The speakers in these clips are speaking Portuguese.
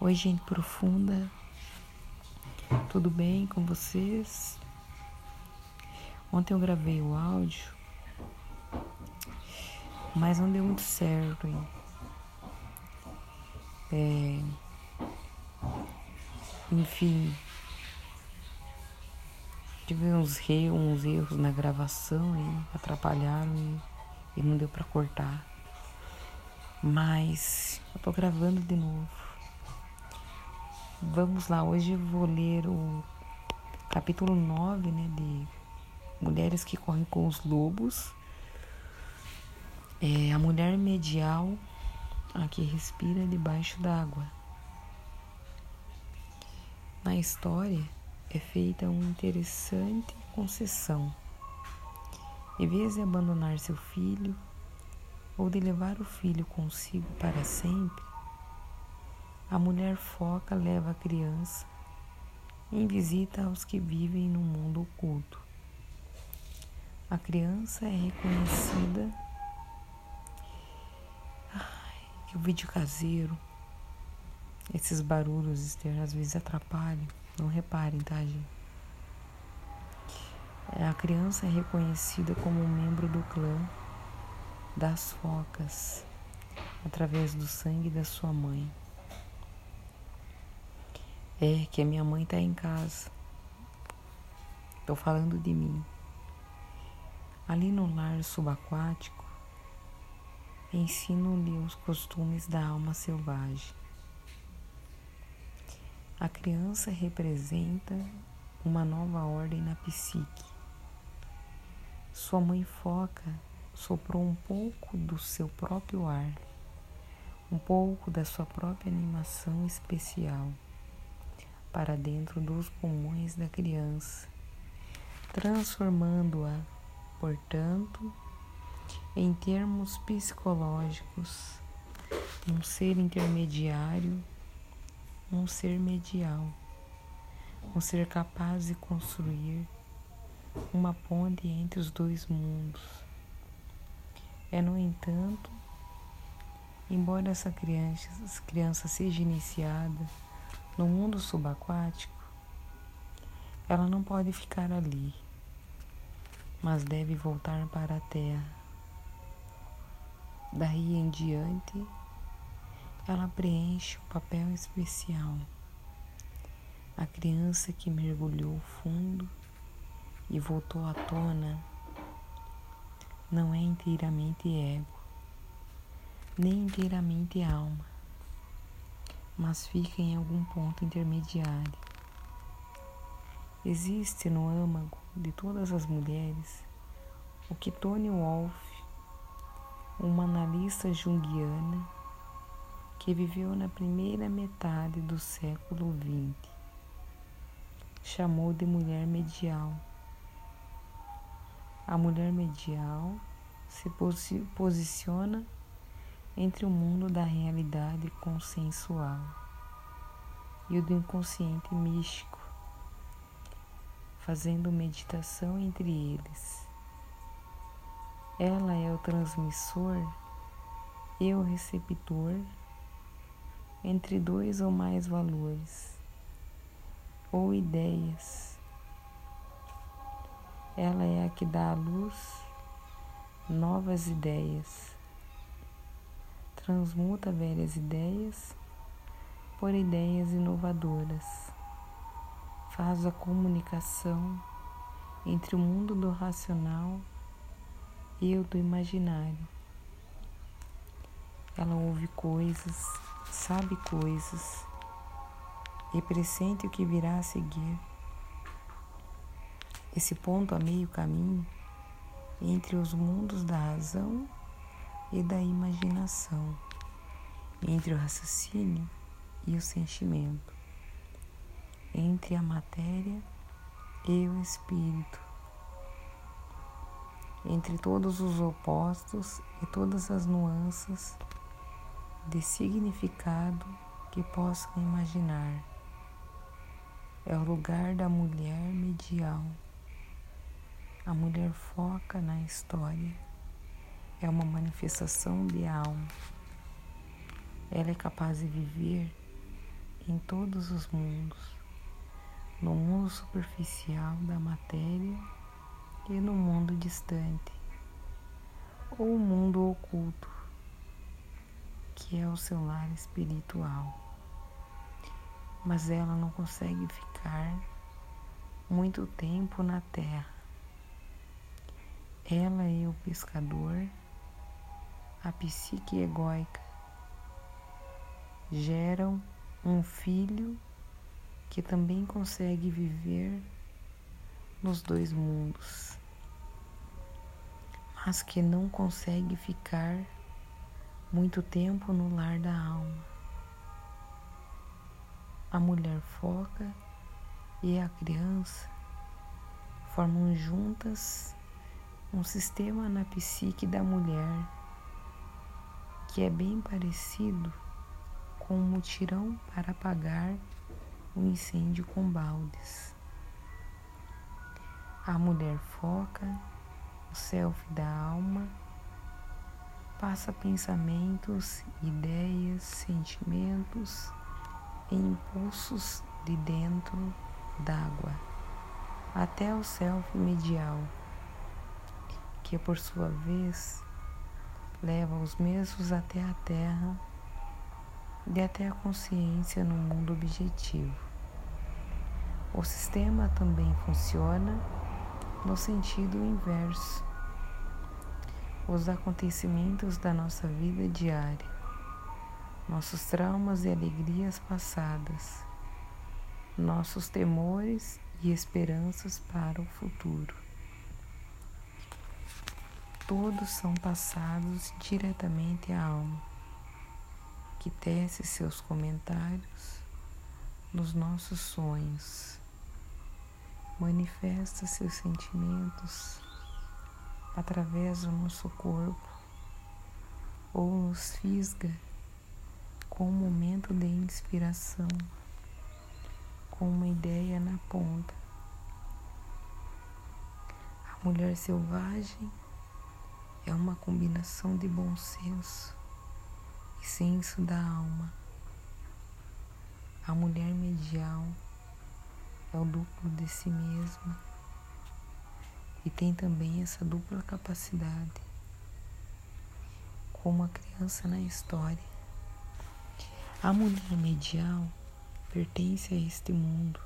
Oi, gente profunda. Tudo bem com vocês? Ontem eu gravei o áudio, mas não deu muito certo. Hein? É... Enfim, tive uns, uns erros na gravação e atrapalharam e, e não deu para cortar. Mas eu tô gravando de novo. Vamos lá, hoje vou ler o capítulo 9, né, de Mulheres que correm com os lobos. É a mulher medial a que respira debaixo d'água. Na história é feita uma interessante concessão. Em vez de abandonar seu filho, ou de levar o filho consigo para sempre, a mulher foca leva a criança em visita aos que vivem no mundo oculto. A criança é reconhecida. Ai, que o vídeo caseiro, esses barulhos externos às vezes atrapalham. Não reparem, tá, gente? A criança é reconhecida como um membro do clã das focas através do sangue da sua mãe. É que a minha mãe está em casa. Estou falando de mim. Ali no lar subaquático, ensino-lhe os costumes da alma selvagem. A criança representa uma nova ordem na psique. Sua mãe foca soprou um pouco do seu próprio ar, um pouco da sua própria animação especial para dentro dos pulmões da criança, transformando-a, portanto, em termos psicológicos, um ser intermediário, um ser medial, um ser capaz de construir uma ponte entre os dois mundos. É, no entanto, embora essa criança, essa criança seja iniciada no mundo subaquático, ela não pode ficar ali, mas deve voltar para a terra. Daí em diante, ela preenche o papel especial. A criança que mergulhou fundo e voltou à tona não é inteiramente ego, nem inteiramente alma, mas fica em algum ponto intermediário. Existe no âmago de todas as mulheres o que Tony Wolff, uma analista junguiana que viveu na primeira metade do século XX, chamou de mulher medial a mulher medial se posi posiciona entre o mundo da realidade consensual e o do inconsciente místico, fazendo meditação entre eles. Ela é o transmissor e o receptor entre dois ou mais valores ou ideias ela é a que dá à luz novas ideias, transmuta velhas ideias por ideias inovadoras, faz a comunicação entre o mundo do racional e o do imaginário. Ela ouve coisas, sabe coisas e pressente o que virá a seguir esse ponto a meio caminho entre os mundos da razão e da imaginação, entre o raciocínio e o sentimento, entre a matéria e o espírito, entre todos os opostos e todas as nuances de significado que possam imaginar. É o lugar da mulher medial. A mulher foca na história. É uma manifestação de alma. Ela é capaz de viver em todos os mundos, no mundo superficial da matéria e no mundo distante, ou mundo oculto, que é o seu lar espiritual. Mas ela não consegue ficar muito tempo na terra. Ela e o pescador, a psique egóica, geram um filho que também consegue viver nos dois mundos, mas que não consegue ficar muito tempo no lar da alma. A mulher foca e a criança formam juntas um sistema na psique da mulher que é bem parecido com um mutirão para apagar o incêndio com baldes. A mulher foca, o self da alma, passa pensamentos, ideias, sentimentos e impulsos de dentro d'água até o self medial, que por sua vez leva os mesmos até a terra e até a consciência no mundo objetivo. O sistema também funciona no sentido inverso. Os acontecimentos da nossa vida diária, nossos traumas e alegrias passadas, nossos temores e esperanças para o futuro. Todos são passados diretamente à alma, que tece seus comentários nos nossos sonhos, manifesta seus sentimentos através do nosso corpo ou nos fisga com um momento de inspiração com uma ideia na ponta. A mulher selvagem é uma combinação de bom senso e senso da alma. A mulher medial é o duplo de si mesma e tem também essa dupla capacidade, como a criança na história. A mulher medial pertence a este mundo,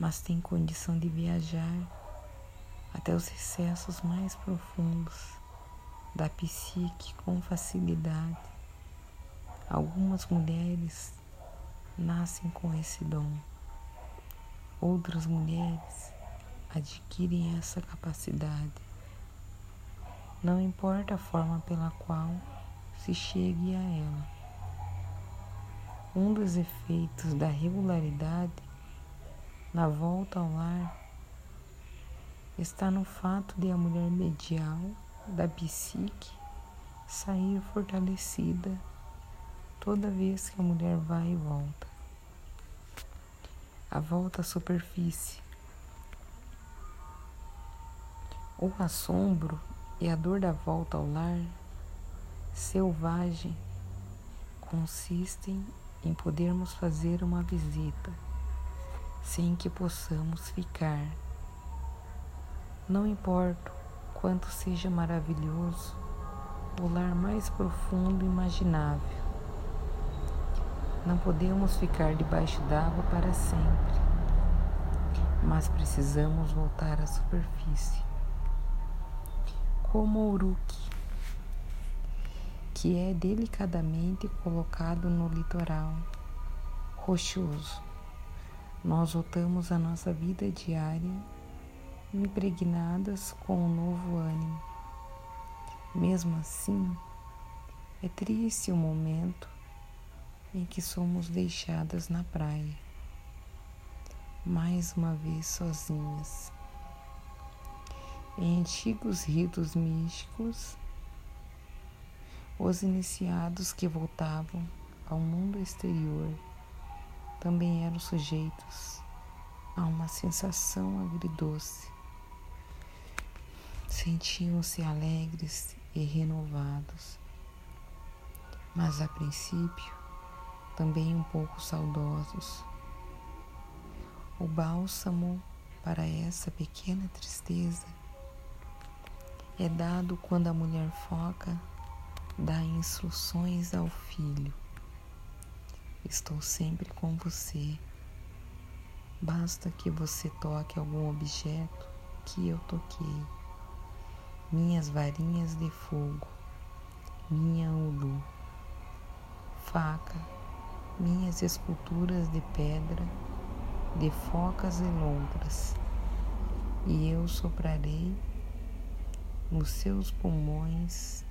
mas tem condição de viajar até os recessos mais profundos da psique com facilidade. Algumas mulheres nascem com esse dom, outras mulheres adquirem essa capacidade. Não importa a forma pela qual se chegue a ela. Um dos efeitos da regularidade na volta ao lar está no fato de a mulher medial da psique sair fortalecida toda vez que a mulher vai e volta. A volta à superfície. O assombro e a dor da volta ao lar selvagem consistem em podermos fazer uma visita sem que possamos ficar. Não importa quanto seja maravilhoso o lar mais profundo imaginável. Não podemos ficar debaixo d'água para sempre, mas precisamos voltar à superfície. Como o uruque que é delicadamente colocado no litoral rochoso. Nós voltamos à nossa vida diária impregnadas com um novo ânimo. Mesmo assim, é triste o momento em que somos deixadas na praia, mais uma vez sozinhas. Em antigos ritos místicos, os iniciados que voltavam ao mundo exterior também eram sujeitos a uma sensação agridoce. Sentiam-se alegres e renovados, mas a princípio também um pouco saudosos. O bálsamo para essa pequena tristeza é dado quando a mulher foca dá instruções ao filho. Estou sempre com você. Basta que você toque algum objeto que eu toquei. Minhas varinhas de fogo, minha ulu, faca, minhas esculturas de pedra, de focas e lontras, e eu soprarei nos seus pulmões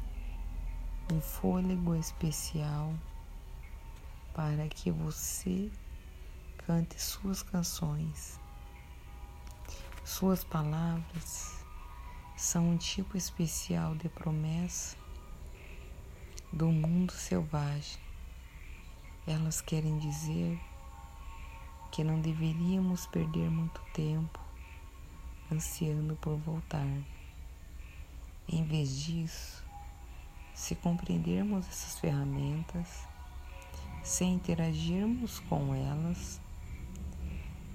um fôlego especial para que você cante suas canções. Suas palavras são um tipo especial de promessa do mundo selvagem. Elas querem dizer que não deveríamos perder muito tempo ansiando por voltar. Em vez disso, se compreendermos essas ferramentas, se interagirmos com elas,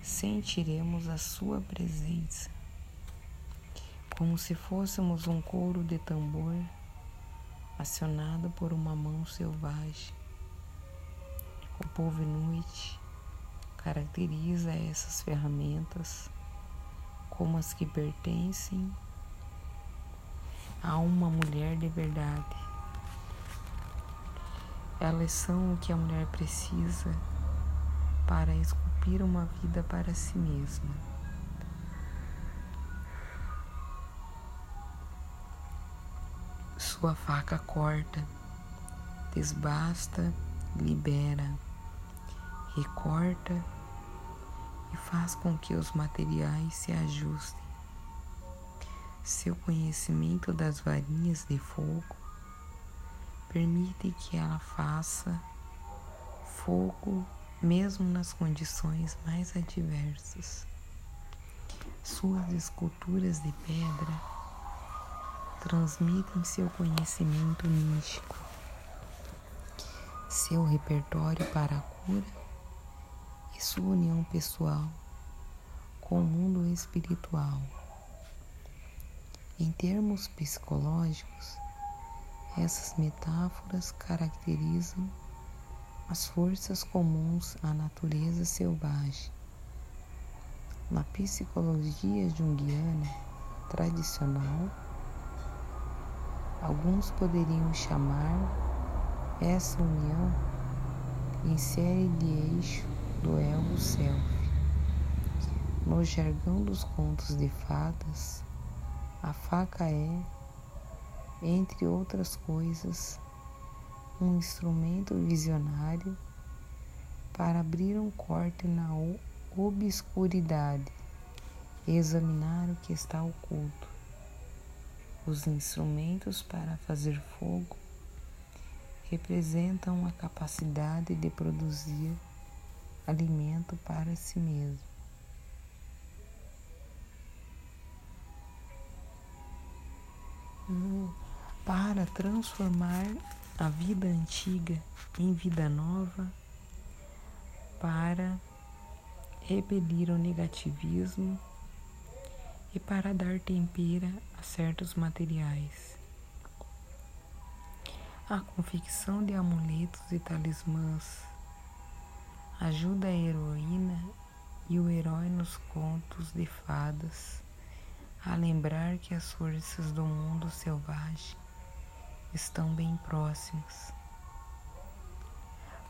sentiremos a sua presença, como se fôssemos um couro de tambor acionado por uma mão selvagem. O povo inuit caracteriza essas ferramentas como as que pertencem a uma mulher de verdade. Elas são o que a mulher precisa para esculpir uma vida para si mesma. Sua faca corta, desbasta, libera, recorta e faz com que os materiais se ajustem. Seu conhecimento das varinhas de fogo permite que ela faça fogo mesmo nas condições mais adversas. Suas esculturas de pedra transmitem seu conhecimento místico, seu repertório para a cura e sua união pessoal com o mundo espiritual. Em termos psicológicos, essas metáforas caracterizam as forças comuns à natureza selvagem. Na psicologia junguiana tradicional, alguns poderiam chamar essa união em série de eixo do ego self. No jargão dos contos de fadas, a faca é, entre outras coisas, um instrumento visionário para abrir um corte na obscuridade examinar o que está oculto. Os instrumentos para fazer fogo representam a capacidade de produzir alimento para si mesmo. para transformar a vida antiga em vida nova, para repelir o negativismo e para dar tempera a certos materiais. A confecção de amuletos e talismãs ajuda a heroína e o herói nos contos de fadas a lembrar que as forças do mundo selvagem estão bem próximas.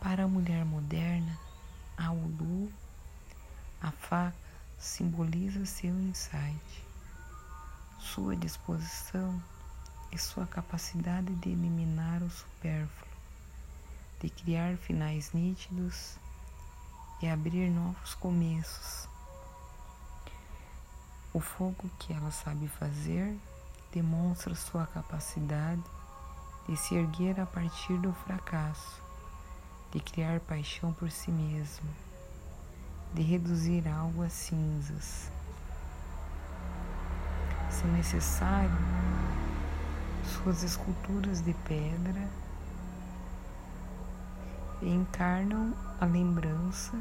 Para a mulher moderna, a ulu, a faca, simboliza seu insight, sua disposição e sua capacidade de eliminar o supérfluo, de criar finais nítidos e abrir novos começos. O fogo que ela sabe fazer demonstra sua capacidade de se erguer a partir do fracasso, de criar paixão por si mesmo, de reduzir algo a cinzas. Se necessário, suas esculturas de pedra encarnam a lembrança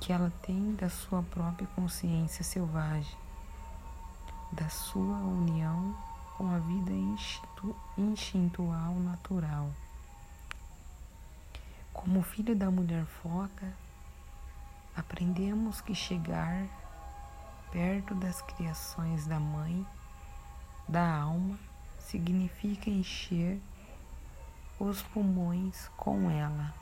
que ela tem da sua própria consciência selvagem, da sua união com a vida instintual natural. Como filho da mulher foca, aprendemos que chegar perto das criações da mãe, da alma, significa encher os pulmões com ela.